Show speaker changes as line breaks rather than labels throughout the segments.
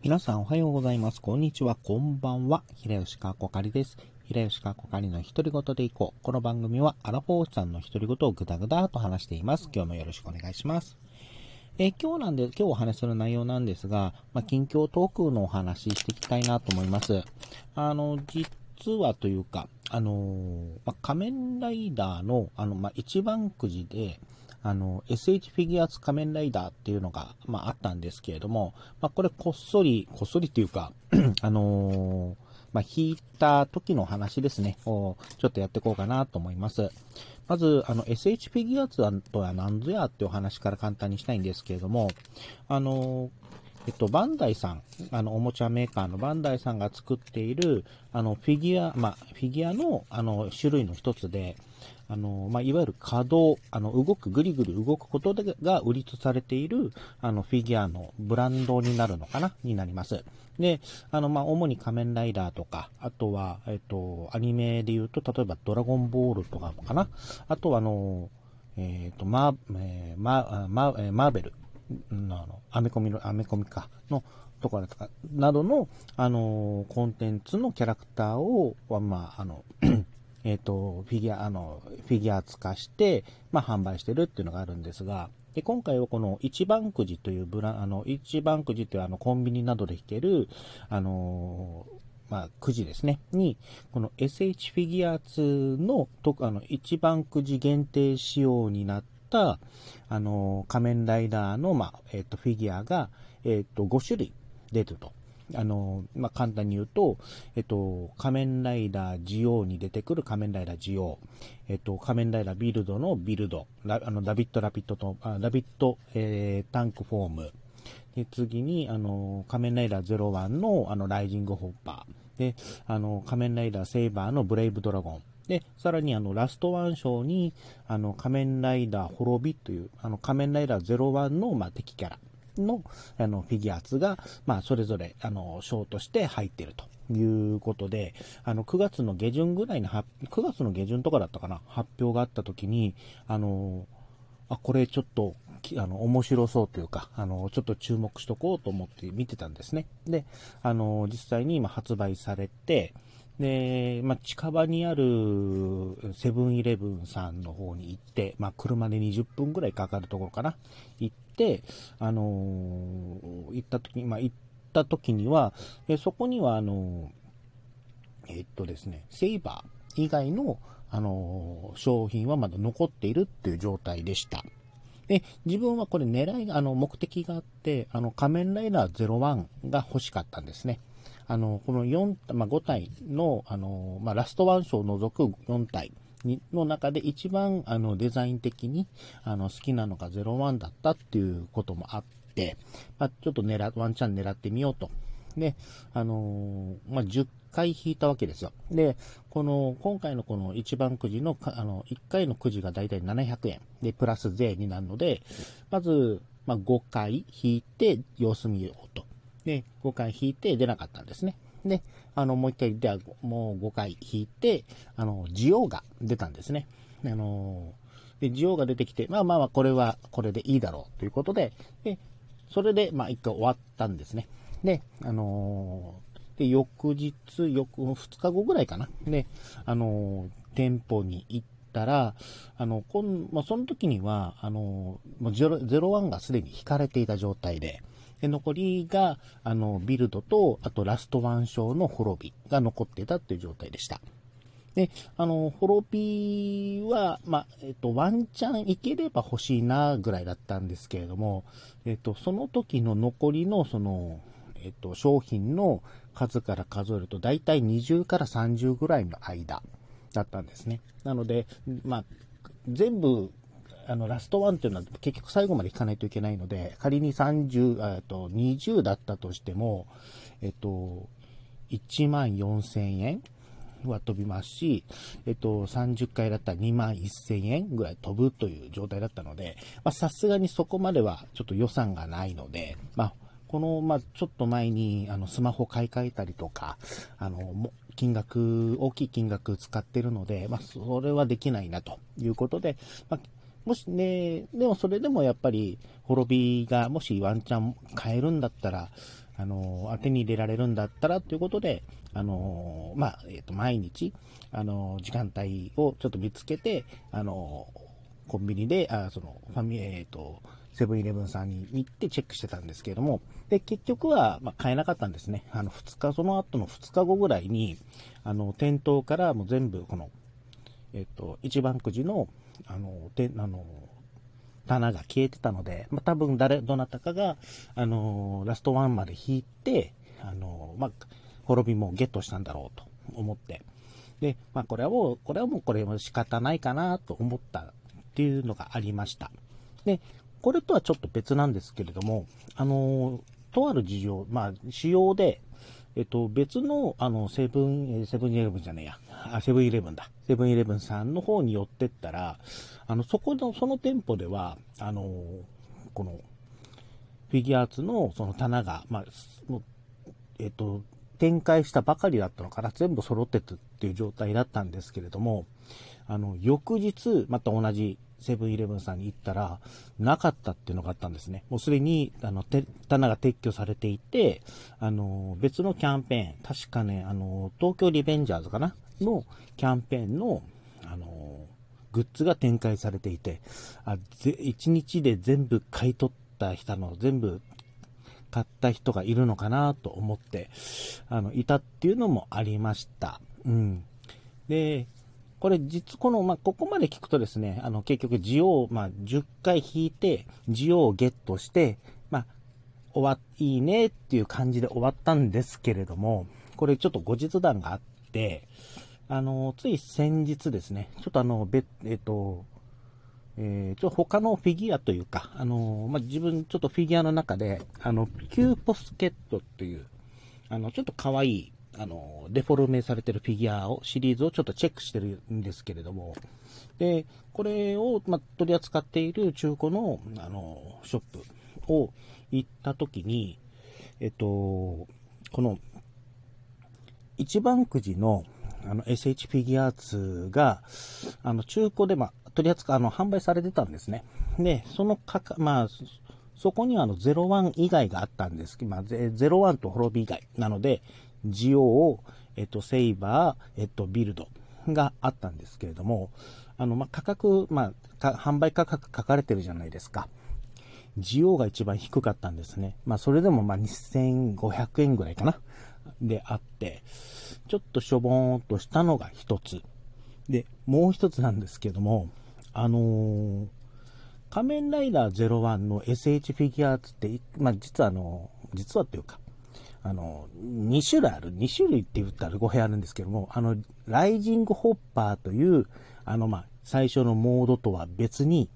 皆さんおはようございます。こんにちは。こんばんは。平吉川こかりです。平吉川こかりの独り言でいこう。この番組はアラフォーさんの独り言をぐだぐだと話しています。今日もよろしくお願いします。え今日なんで、今日お話しする内容なんですが、まあ、近況トークのお話ししていきたいなと思います。あの、実はというか、あの、まあ、仮面ライダーの、あの、まあ、一番くじで、あの、SH フィギュアーツ仮面ライダーっていうのが、まあ、あったんですけれども、まあ、これこっそり、こっそりっていうか、あのー、まあ、引いた時の話ですね、をちょっとやっていこうかなと思います。まず、あの、SH フィギュアーツとは何ぞやっていうお話から簡単にしたいんですけれども、あのえっと、バンダイさん、あの、おもちゃメーカーのバンダイさんが作っている、あの、フィギュア、まあ、フィギュアの、あの、種類の一つで、あの、まあ、いわゆる可動、あの、動く、ぐりぐり動くことでが売りとされている、あの、フィギュアのブランドになるのかな？になります。で、あの、まあ、主に仮面ライダーとか、あとは、えっと、アニメで言うと、例えばドラゴンボールとかかな？あとは、あの、えっ、ー、と、マー、えー、マー、マー、マーベル、あの、アメコミの、アメコミか、の、とか、などの、あの、コンテンツのキャラクターを、まあ、あの、えっ、と、フィギュア、あの、フィギュア化して、まあ、販売してるっていうのがあるんですが、で、今回はこの一番くじというブラ、あの、一番くじというあの、コンビニなどで引ける、あのまあ、くじですね。に、この SH フィギュア2の、と、あの、一番くじ限定仕様になった、あの仮面ライダーの、まあ、えっ、と、フィギュアが、えっ、と、5種類出ると。あの、まあ、簡単に言うと、えっと、仮面ライダージオーに出てくる仮面ライダージオー、えっと、仮面ライダービルドのビルド、ラあのダビット・ラピットと、あダビット、えー、タンクフォーム、で次に、あの、仮面ライダー01の、あの、ライジング・ホッパー、で、あの、仮面ライダーセイバーのブレイブ・ドラゴン、で、さらにあの、ラストワン章に、あの、仮面ライダー滅びという、あの、仮面ライダー01の、まあ、敵キャラ。のあのフィギュアーツが、まあ、それぞれあのショーとして入っているということで、あの9月の下旬ぐらいの、9月の下旬とかだったかな、発表があった時に、あのあこれちょっとあの面白そうというかあの、ちょっと注目しとこうと思って見てたんですね。で、あの実際に今発売されて、で、まあ、近場にあるセブンイレブンさんの方に行って、まあ、車で20分ぐらいかかるところかな、行っ、あのー、行った時に、まあ、行った時には、えそこには、あのー、えっとですね、セイバー以外の、あの、商品はまだ残っているっていう状態でした。で、自分はこれ狙い、あの、目的があって、あの、仮面ライダー01が欲しかったんですね。あの、この4、まあ、5体の、あの、まあ、ラストワン賞を除く4体の中で一番、あの、デザイン的に、あの、好きなのが01だったっていうこともあって、まあ、ちょっと狙、ワンチャン狙ってみようと。で、あのまあ、10回引いたわけですよ。で、この、今回のこの一番くじの、あの、1回のくじがだいたい700円。で、プラス税になるので、まず、まあ、5回引いて様子見ようと。で、5回引いて出なかったんですね。で、あの、もう一回、では、もう5回引いて、あの、ジオが出たんですね。あの、で、ジオが出てきて、まあまあまあ、これは、これでいいだろうということで、で、それで、まあ、一回終わったんですね。で、あので、翌日、翌、2日後ぐらいかな。で、あの店舗に行ったら、あの、こん、まあ、その時には、あのもう01がすでに引かれていた状態で、で、残りが、あの、ビルドと、あとラストワン章の滅びが残ってたっていう状態でした。で、あの、滅びは、まあ、えっと、ワンチャンいければ欲しいな、ぐらいだったんですけれども、えっと、その時の残りの、その、えっと、商品の数から数えると、だいたい20から30ぐらいの間だったんですね。なので、まあ、全部あの、ラストワンっていうのは結局最後まで引かないといけないので、仮に30、えっと、20だったとしても、えっと、1万4000円は飛びますし、えっと、30回だったら2万1000円ぐらい飛ぶという状態だったので、まさすがにそこまではちょっと予算がないので、まあ、この、まあ、ちょっと前に、あの、スマホ買い替えたりとか、あの、金額、大きい金額使ってるので、まあ、それはできないなということで、まあ、もしね、でもそれでもやっぱり、滅びが、もしワンチャン変えるんだったら、あの、当てに入れられるんだったらということで、あの、まあ、えっ、ー、と、毎日、あの、時間帯をちょっと見つけて、あの、コンビニで、あその、ファミ、えっ、ー、と、セブンイレブンさんに行ってチェックしてたんですけれども、で、結局は、まあ、買えなかったんですね。あの、2日、その後の2日後ぐらいに、あの、店頭からもう全部、この、えっ、と、一番くじの、あの、て、あの、棚が消えてたので、まあ、多分誰、どなたかが、あの、ラストワンまで引いて、あの、まあ、滅びもゲットしたんだろうと思って。で、まあ、これはもう、これはもうこれも仕方ないかなと思ったっていうのがありました。で、これとはちょっと別なんですけれども、あの、とある事情、まあ、仕様で、えっと、別の、あの、セブン、セブンイレブンじゃねえや。あ、セブンイレブンだ。セブンイレブンさんの方に寄ってったら、あの、そこの、その店舗では、あの、この、フィギュアーツのその棚が、まあ、えっと、展開したばかりだったのかな、全部揃ってたっていう状態だったんですけれども、あの、翌日、また同じセブンイレブンさんに行ったら、なかったっていうのがあったんですね。もうすでに、あの、棚が撤去されていて、あの、別のキャンペーン、確かね、あの、東京リベンジャーズかな？のキャンペーンの、あの、グッズが展開されていて、あ、ぜ1日で全部買い取った人の全部買った人がいるのかなと思って、あの、いたっていうのもありました。うん。で、これ実、この、まあ、ここまで聞くとですね、あの、結局、ジオを、まあ、10回引いて、ジオをゲットして、まあ、終わ、いいねっていう感じで終わったんですけれども、これちょっと後日談があって、あの、つい先日ですね、ちょっとあの、べ、えっと、えー、ちょ他のフィギュアというか、あのまあ、自分ちょっとフィギュアの中で、あの、キューポスケットっていう、あの、ちょっと可愛い、あの、デフォルメされてるフィギュアを、シリーズをちょっとチェックしてるんですけれども、で、これを、ま取り扱っている中古の、あの、ショップを行った時に、えっと、この、一番くじの、あの、SH フィギュアーツが、あの、中古で、ま取り扱、あの、販売されてたんですね。で、そのかか、まあ、そこにはあの、01以外があったんですけど、まあ、01と滅び以外。なので、ジオー、えっと、セイバー、えっと、ビルドがあったんですけれども、あの、まあ、価格、まあ、販売価格書かれてるじゃないですか。ジオが一番低かったんですね。まあ、それでもま2500円ぐらいかな。であって、ちょっとしょぼーんとしたのが一つ。で、もう一つなんですけども、あのー、仮面ライダー01の SH フィギュアーツって、まあ、実はあの、実はっていうか、あの、2種類ある、2種類って言ったら語弊あるんですけども、あの、ライジングホッパーという、あの、まあ、最初のモードとは別に、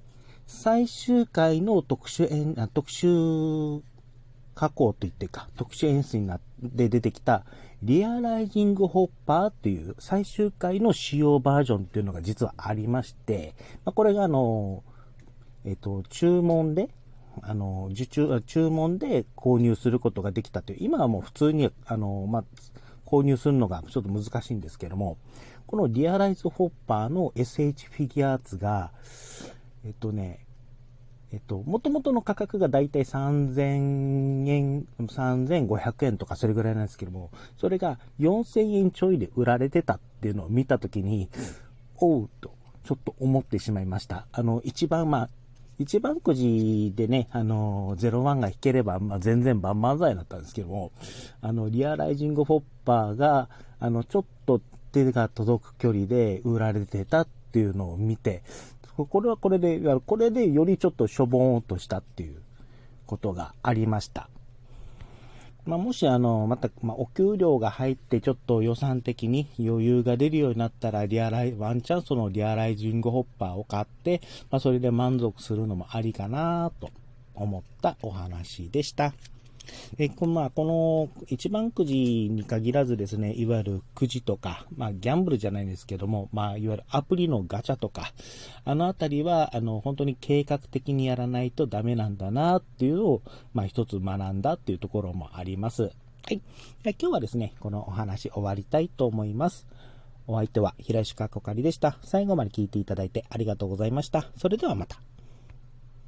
最終回の特殊演、特殊加工といってか、特殊演出になって出てきた、リアライジングホッパーっていう最終回の仕様バージョンっていうのが実はありまして、まあ、これがあの、えっ、と、注文で、あの、受注、注文で購入することができたという、今はもう普通に、あの、まあ、購入するのがちょっと難しいんですけども、このリアライズホッパーの SH フィギュアーツが、えっとね、えっと、元々の価格がだいたい3000円、3500円とかそれぐらいなんですけども、それが4000円ちょいで売られてたっていうのを見たときに、おうと、ちょっと思ってしまいました。あの、一番まあ、一番くじでね、あの、01が引ければ、まあ、全然万々歳だったんですけども、あの、リアライジングホッパーが、あの、ちょっと手が届く距離で売られてたっていうのを見て、これはこれで、これでよりちょっとしょぼーんとしたっていうことがありました。まあ、もしあの、また、まあ、お給料が入ってちょっと予算的に余裕が出るようになったら、リアライ、ワンチャンそのリアライジングホッパーを買って、まあ、それで満足するのもありかなと思ったお話でした。えこの、まあ、この一番くじに限らずですね、いわゆるくじとか、まあ、ギャンブルじゃないんですけども、まあ、いわゆるアプリのガチャとか、あのあたりは、あの、本当に計画的にやらないとダメなんだなっていうのを、まあ、一つ学んだっていうところもあります。はい。今日はですね、このお話終わりたいと思います。お相手は平石かこかりでした。最後まで聞いていただいてありがとうございました。それではまた。